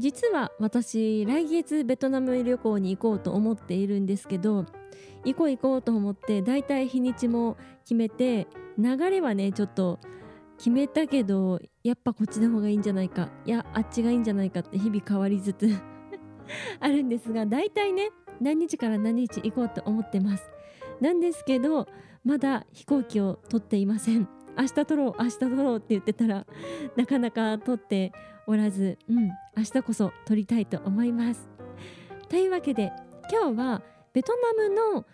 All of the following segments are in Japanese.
実は私来月ベトナム旅行に行こうと思っているんですけど行こう行こうと思ってだいたい日にちも決めて流れはねちょっと決めたけどやっぱこっちの方がいいんじゃないかいやあっちがいいんじゃないかって日々変わりつつ あるんですがだいたいね何日から何日行こうと思ってます。なんですけどまだ飛行機を取っていません。明日取ろう明日取ろうって言ってたらなかなか取っておらずうん明日こそ取りたいと思います。というわけで今日はベトナムの30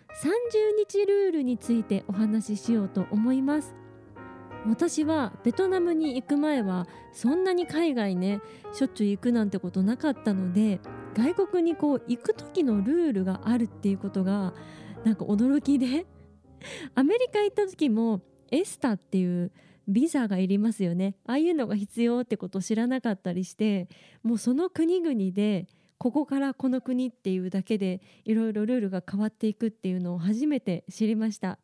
日ルールについてお話ししようと思います。私はベトナムに行く前はそんなに海外ねしょっちゅう行くなんてことなかったので外国にこう行く時のルールがあるっていうことがなんか驚きで。アメリカ行った時もエスタっていうビザがいりますよね。ああいうのが必要ってことを知らなかったりしてもうその国々でここからこの国っていうだけでいろいろルールが変わっていくっていうのを初めて知りました。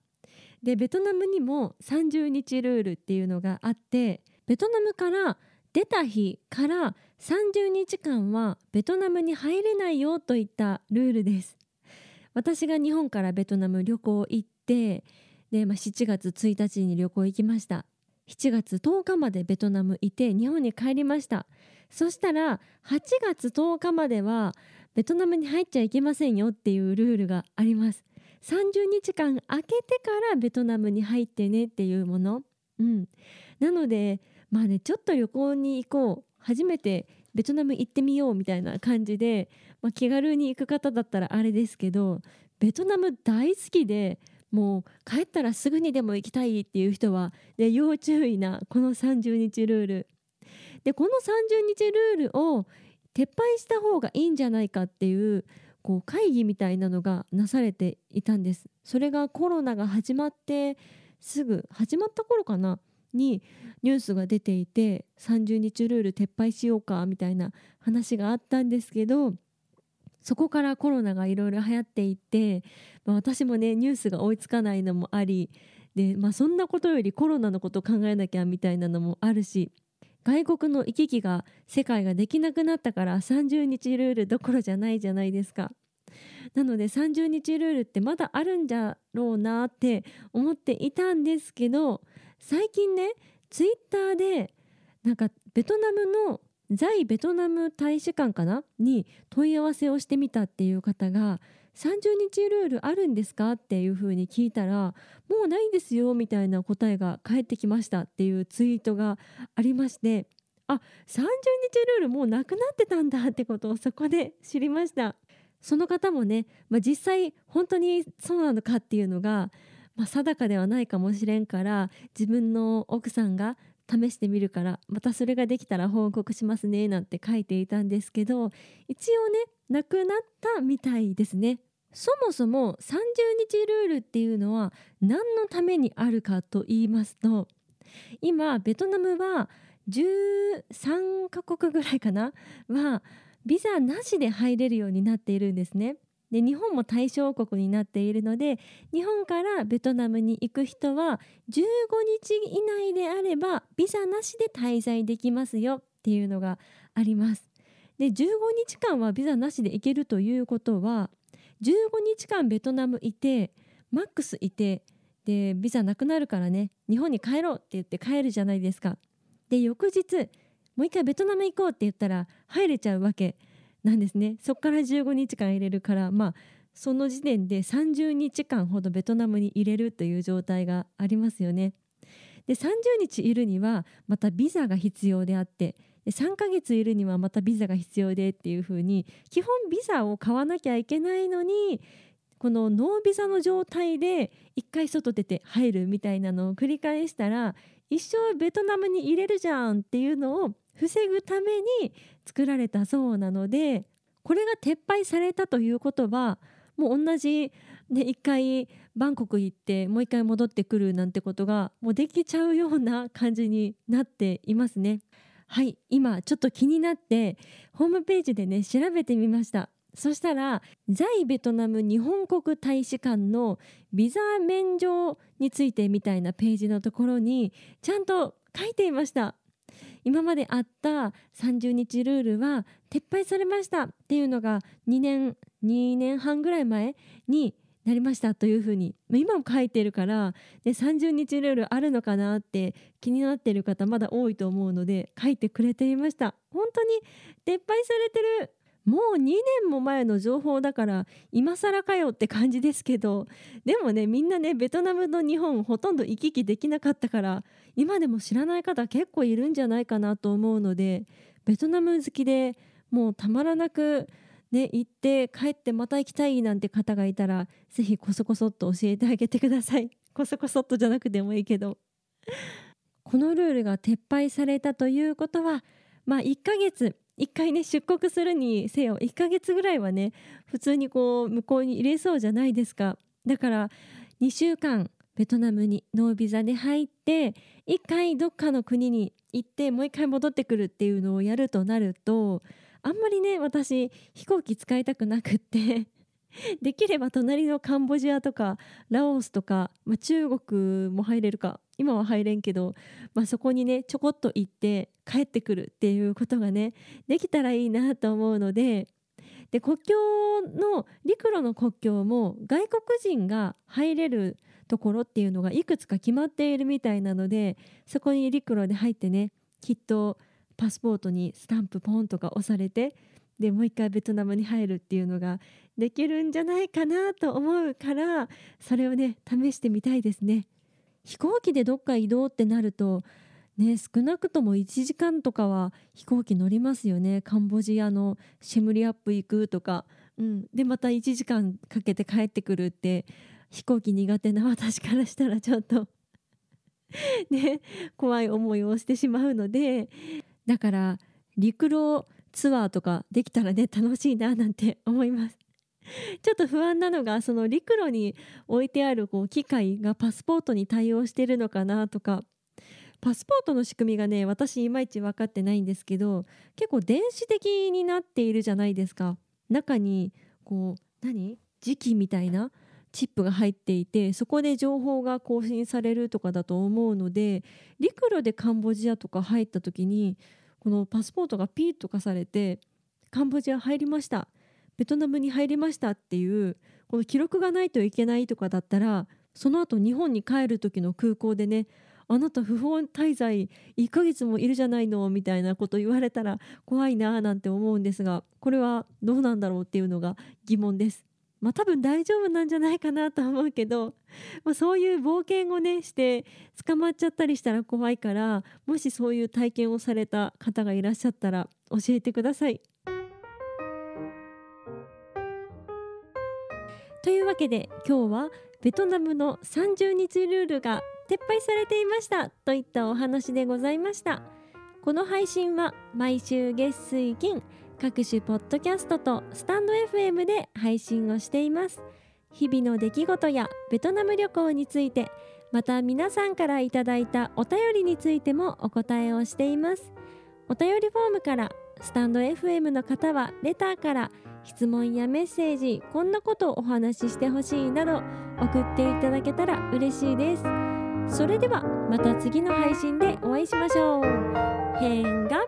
でベトナムにも30日ルールっていうのがあってベトナムから出た日から30日間はベトナムに入れないよといったルールです。私が日本からベトナム旅行行ってで、まあ、7月1日に旅行行きました。7月10日までベトナムいて日本に帰りました。そしたら8月10日まではベトナムに入っちゃいけませんよっていうルールがあります。30日間空けてからベトナムに入ってねっていうもの。うん。なのでまあねちょっと旅行に行こう。初めてベトナム行ってみようみたいな感じで、まあ、気軽に行く方だったらあれですけどベトナム大好きでもう帰ったらすぐにでも行きたいっていう人はで要注意なこの30日ルール。でこの30日ルールを撤廃した方がいいんじゃないかっていうこう会議みたいなのがなされていたんです。それがコロナが始まってすぐ始まった頃かなにニュースが出ていて30日ルール撤廃しようかみたいな話があったんですけどそこからコロナがいろいろ流行っていって、まあ、私もねニュースが追いつかないのもありで、まあ、そんなことよりコロナのことを考えなきゃみたいなのもあるし外国の行き来が世界ができなくなったから30日ルールどころじゃないじゃないですか。なので30日ルールってまだあるんじゃろうなって思っていたんですけど最近ねツイッターでなんかベトナムの在ベトナム大使館かな？に問い合わせをしてみたっていう方が30日ルールあるんですか？っていうふうに聞いたらもうないんですよみたいな答えが返ってきましたっていうツイートがありましてあ30日ルールもうなくなってたんだってことをそこで知りました。その方もね、まあ、実際本当にそうなのかっていうのが、まあ、定かではないかもしれんから自分の奥さんが試してみるからまたそれができたら報告しますねなんて書いていたんですけど一応ねなくなったみたいですねそもそも30日ルールっていうのは何のためにあるかと言いますと今ベトナムは13カ国ぐらいかな？はビザなしで入れるようになっているんですね。で日本も対象国になっているので日本からベトナムに行く人は15日以内であればビザなしで滞在できますよっていうのがあります。で15日間はビザなしで行けるということは15日間ベトナムいてマックスいてでビザなくなるからね日本に帰ろうって言って帰るじゃないですか。で翌日もう一回ベトナム行こうって言ったら入れちゃうわけ。なんですねそこから15日間入れるからまあその時点で30日間ほどベトナムに入れるという状態がありますよね。で30日いるにはまたビザが必要であって3ヶ月いるにはまたビザが必要でっていう風に基本ビザを買わなきゃいけないのにこのノービザの状態で1回外出て入るみたいなのを繰り返したら一生ベトナムに入れるじゃんっていうのを防ぐために作られたそうなのでこれが撤廃されたということはもう同じ、ね、1回バンコク行ってもう1回戻ってくるなんてことがもうできちゃうような感じになっていますね。はい今ちょっと気になってホームページでね調べてみましたそしたら在ベトナム日本国大使館のビザ免除についてみたいなページのところにちゃんと書いていました今まであった30日ルールは撤廃されましたっていうのが2年2年半ぐらい前になりましたというふうに今も書いてるからで30日ルールあるのかなって気になってる方まだ多いと思うので書いてくれていました。本当に撤廃されてるもう2年も前の情報だから今更かよって感じですけどでもねみんなねベトナムの日本ほとんど行き来できなかったから今でも知らない方結構いるんじゃないかなと思うのでベトナム好きでもうたまらなくね行って帰ってまた行きたいなんて方がいたら是非こそこそっと教えてあげてください。こそこそっとじゃなくてもいいけど。このルールが撤廃されたということはまあ1ヶ月1回ね出国するにせよ1ヶ月ぐらいはね普通にこう向こうに入れそうじゃないですか。だから2週間ベトナムにノービザで入って1回どっかの国に行ってもう1回戻ってくるっていうのをやるとなるとあんまりね私飛行機使いたくなくって できれば隣のカンボジアとかラオスとか、まあ、中国も入れるか今は入れんけど、まあ、そこにねちょこっと行って帰ってくるっていうことがねできたらいいなと思うのでで国境の陸路の国境も外国人が入れるところっていうのがいくつか決まっているみたいなのでそこに陸路で入ってねきっとパスポートにスタンプポンとか押されてでもう一回ベトナムに入るっていうのができるんじゃないかなと思うからそれをね試してみたいですね。飛行機でどっか移動ってなるとね少なくとも1時間とかは飛行機乗りますよね。カンボジアのシェムリアップ行くとか、うん、でまた1時間かけて帰ってくるって飛行機苦手な私からしたらちょっと ね怖い思いをしてしまうので。だから陸路ツアーとかできたらね楽しいななんて思います。ちょっと不安なのがその陸路に置いてあるこう機械がパスポートに対応してるのかなとか。パスポートの仕組みがね私いまいち分かってないんですけど結構電子的になっているじゃないですか。中にこう何？磁気みたいなチップが入っていてそこで情報が更新されるとかだと思うので陸路でカンボジアとか入った時にこのパスポートがピーとかされてカンボジア入りました。ベトナムに入りましたっていうこの記録がないといけないとかだったらその後日本に帰る時の空港でねあなた不法滞在1ヶ月もいるじゃないのみたいなこと言われたら怖いななんて思うんですがこれはどうなんだろうっていうのが疑問です。まあ多分大丈夫なんじゃないかなと思うけど、まあ、そういう冒険をねして捕まっちゃったりしたら怖いからもしそういう体験をされた方がいらっしゃったら教えてください。わけで今日はベトナムの30日ルールが撤廃されていましたといったお話でございました。この配信は毎週月水金各種ポッドキャストとスタンド FM で配信をしています。日々の出来事やベトナム旅行についてまた皆さんからいただいたお便りについてもお答えをしています。お便りフォームからスタンド FM の方はレターから質問やメッセージこんなことをお話ししてほしいなど送っていただけたら嬉しいです。それではまた次の配信でお会いしましょう。変が